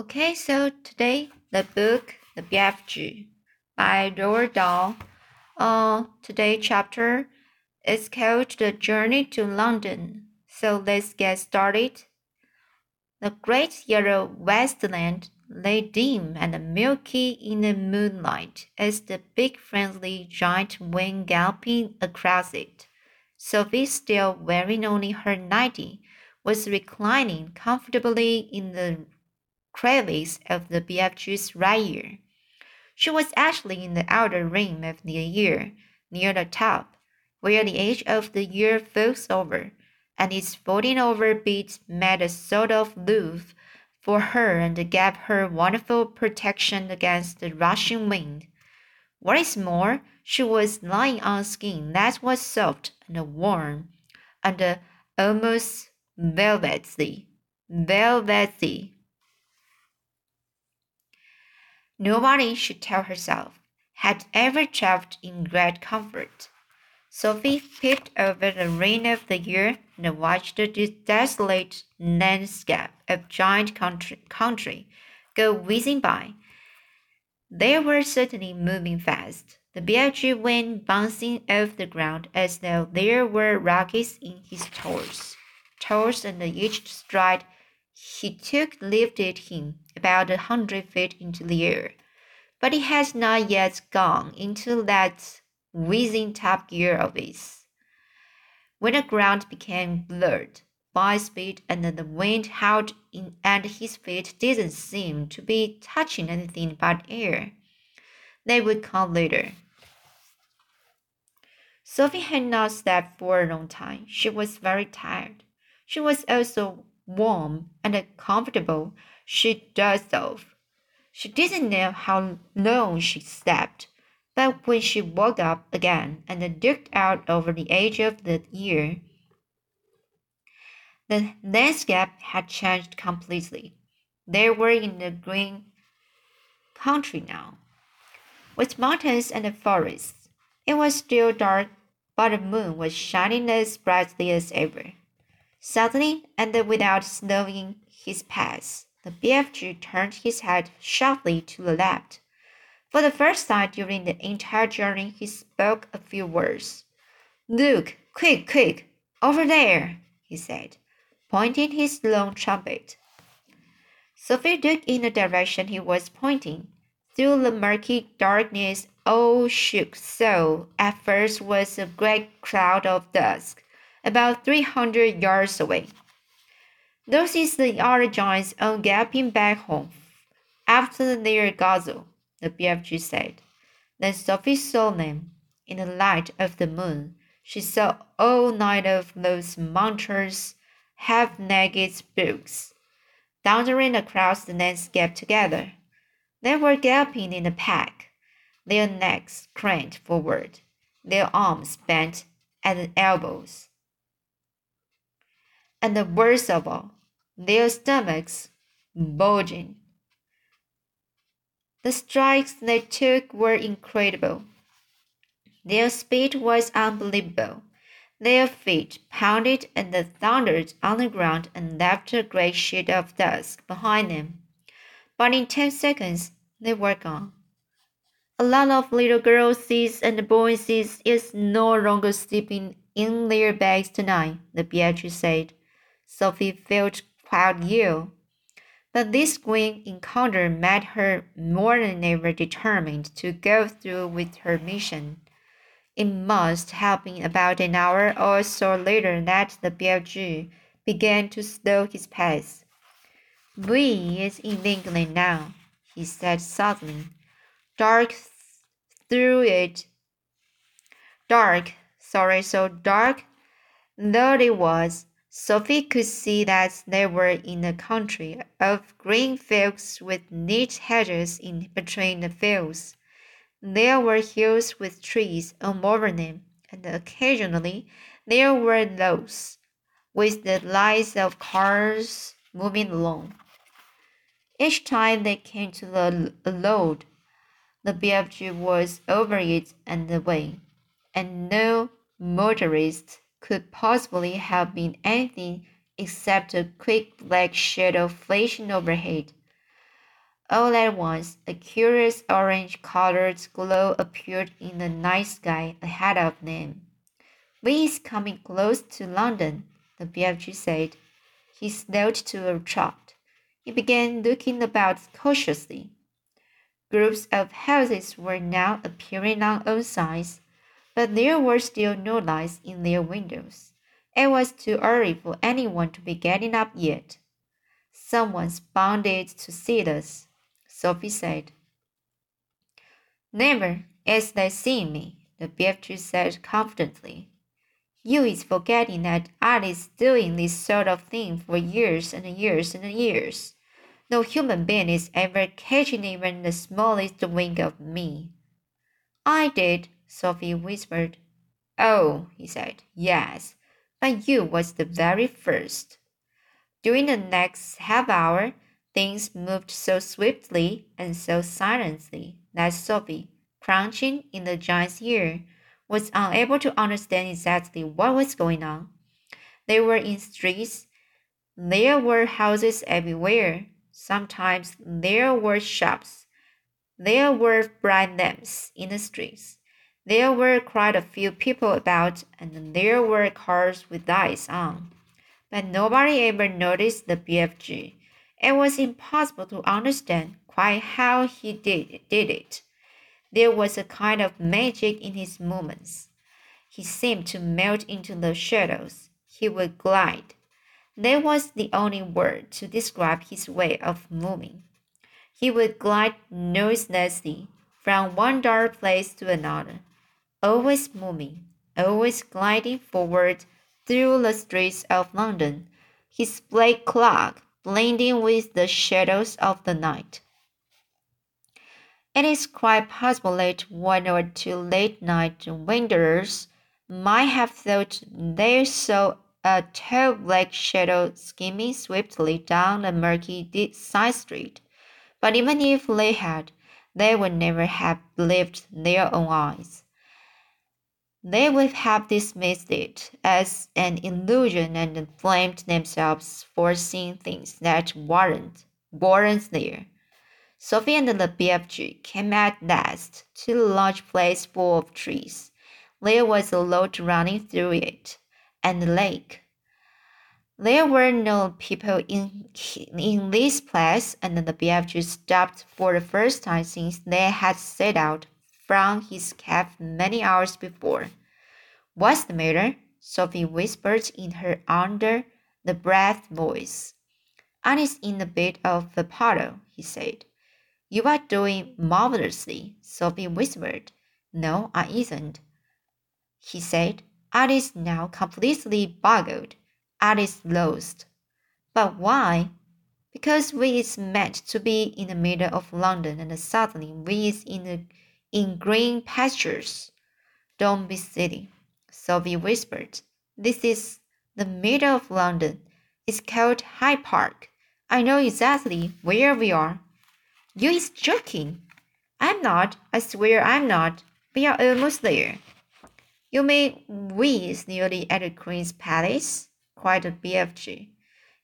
Okay, so today the book The BFG by Roald Dahl. Uh, today chapter is called The Journey to London. So let's get started. The great yellow wasteland lay dim and milky in the moonlight as the big friendly giant went galloping across it. Sophie, still wearing only her nightie, was reclining comfortably in the crevice of the BFG's right ear. She was actually in the outer rim of the ear, near the top, where the edge of the ear folds over, and its folding over bit made a sort of loop for her and gave her wonderful protection against the rushing wind. What is more, she was lying on skin that was soft and warm, and almost velvety, velvety. Nobody, she told herself, had ever traveled in great comfort. Sophie peeped over the rim of the ear and watched the desolate landscape of giant country, country go whizzing by. They were certainly moving fast. The BFG went bouncing off the ground as though there were rockets in his toes. Toes and each stride he took lifted him about a hundred feet into the air, but he had not yet gone into that whizzing top gear of his. When the ground became blurred by speed and the wind howled in, and his feet didn't seem to be touching anything but air, they would come later. Sophie had not slept for a long time. She was very tired. She was also warm and comfortable. She dozed off. She didn't know how long she slept, but when she woke up again and looked out over the edge of the ear, the landscape had changed completely. They were in the green country now, with mountains and forests. It was still dark, but the moon was shining as brightly as ever. Suddenly, and without slowing his pace, the BFG turned his head sharply to the left. For the first time during the entire journey, he spoke a few words. Look, quick, quick, over there, he said, pointing his long trumpet. Sophie looked in the direction he was pointing. Through the murky darkness, all shook so at first was a great cloud of dust about 300 yards away. Those is the other giants all galloping back home after their guzzle, the BFG said. Then Sophie saw them in the light of the moon. She saw all nine of those monstrous, half-naked brutes thundering across the landscape together. They were galloping in a pack, their necks craned forward, their arms bent at the elbows and the worst of all, their stomachs bulging. The strikes they took were incredible. Their speed was unbelievable. Their feet pounded and thundered on the ground and left a great sheet of dust behind them. But in ten seconds, they were gone. A lot of little girls and boys is no longer sleeping in their bags tonight, the BFG said. Sophie felt quite ill. But this grim encounter made her more than ever determined to go through with her mission. It must have been about an hour or so later that the BFG began to slow his pace. We is in England now, he said suddenly. Dark through it. Dark, sorry, so dark though it was, Sophie could see that they were in a country of green fields with neat hedges in between the fields. There were hills with trees all over them, and occasionally there were roads with the lights of cars moving along. Each time they came to the road, the BFG was over it and away, and no motorist could possibly have been anything except a quick black shadow flashing overhead. All at once, a curious orange-colored glow appeared in the night sky ahead of them. We is coming close to London, the BFG said. He slowed to a trot. He began looking about cautiously. Groups of houses were now appearing on all sides, but there were still no lights in their windows. It was too early for anyone to be getting up yet. Someone's bounded to see us, Sophie said. Never as they see me, the BFG said confidently. You is forgetting that Alice doing this sort of thing for years and years and years. No human being is ever catching even the smallest wink of me. I did, Sophie whispered. Oh, he said, yes, but you was the very first. During the next half hour, things moved so swiftly and so silently that Sophie, crouching in the giant's ear, was unable to understand exactly what was going on. They were in streets. There were houses everywhere. Sometimes there were shops. There were bright lamps in the streets. There were quite a few people about, and there were cars with lights on. But nobody ever noticed the BFG. It was impossible to understand quite how he did, did it. There was a kind of magic in his movements. He seemed to melt into the shadows. He would glide. That was the only word to describe his way of moving. He would glide noiselessly from one dark place to another, always moving, always gliding forward through the streets of London, his black cloak blending with the shadows of the night. It is quite possible that one or two late night wanderers might have thought they saw a tall black shadow skimming swiftly down a murky side street. But even if they had, they would never have believed their own eyes. They would have dismissed it as an illusion and blamed themselves for seeing things that weren't, weren't there. Sophie and the BFG came at last to a large place full of trees. There was a road running through it, and a lake. There were no people in, in this place, and the BFG stopped for the first time since they had set out from his cave many hours before. What's the matter? Sophie whispered in her under the breath voice. Annie's in a bit of a puddle, he said. You are doing marvelously, Sophie whispered. No, I isn't, he said. Alice now completely boggled. Alice lost. But why? Because we is meant to be in the middle of London and suddenly we is in the in green pastures. Don't be silly, Sophie whispered. This is the middle of London. It's called Hyde Park. I know exactly where we are. You is joking. I'm not. I swear I'm not. We are almost there. You mean we is nearly at the Queen's Palace? cried the BFG.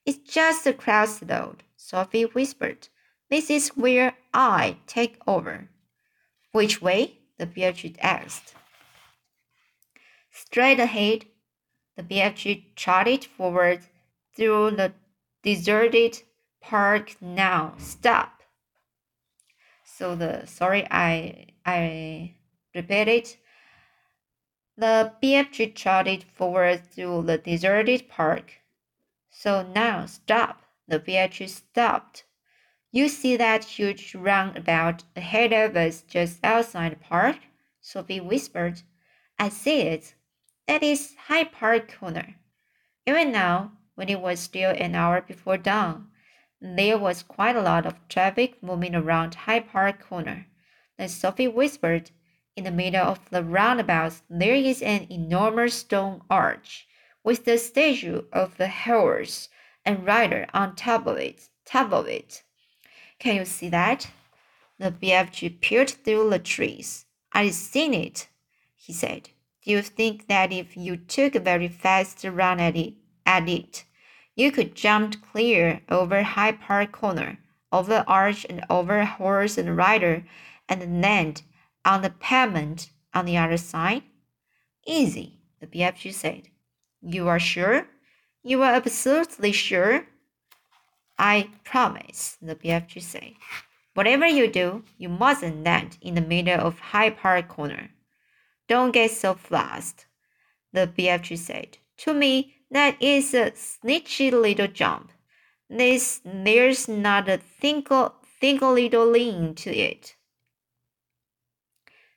It's just a crossroad, Sophie whispered. This is where I take over. Which way? the BFG asked. Straight ahead, the BFG trotted forward through the deserted park. Now stop. So the sorry I I repeat it. The BFG trotted forward through the deserted park. So now stop. The BFG stopped. You see that huge roundabout ahead of us just outside the park? Sophie whispered. I see it. That is Hyde Park Corner. Even now, when it was still an hour before dawn, there was quite a lot of traffic moving around Hyde Park Corner. Then Sophie whispered, In the middle of the roundabout, there is an enormous stone arch with the statue of the horse and rider on top of it. Top of it. Can you see that? The BFG peered through the trees. I've seen it, he said. Do you think that if you took a very fast run at it, at it you could jump clear over Hyde Park Corner. over arch and over horse and rider, and land on the pavement on the other side? Easy, the BFG said. You are sure? You are absolutely sure? I promise, the BFG said. Whatever you do, you mustn't land in the middle of Hyde Park Corner. Don't get so fast, the BFG said. To me, that is a snitchy little jump. There's, there's not a single, single little lean to it.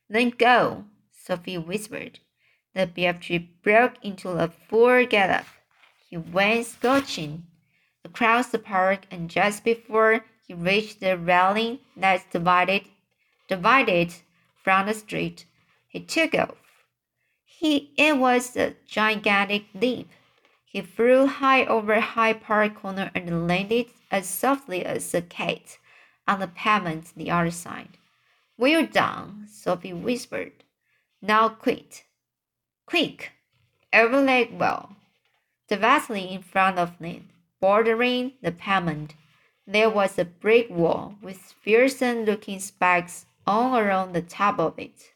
Then go, Sophie whispered. The BFG broke into a full gallop. He went scorching across the park, and just before he reached the railing that divided, divided from the street, he took off. He, it was a gigantic leap. He flew high over Hyde Park Corner and landed as softly as a cat on the pavement the other side. Well done, Sophie whispered. Now quit. Quick! Every leg well. Directly in front of them, bordering the pavement, there was a brick wall with fearsome looking spikes all around the top of it.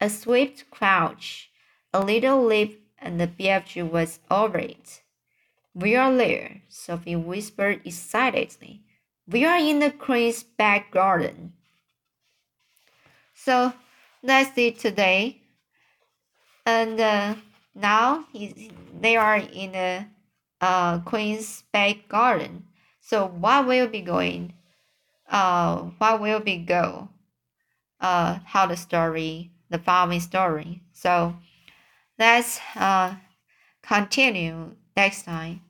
A swift crouch, a little leap, and the BFG was over it. We are there, Sophie whispered excitedly. We are in the Queen's back garden. So that's it today. And uh, now they are in the uh, Queen's back garden. So what will be going? Uh, what will be go? Uh, how the story, the following story. So let's uh, continue next time.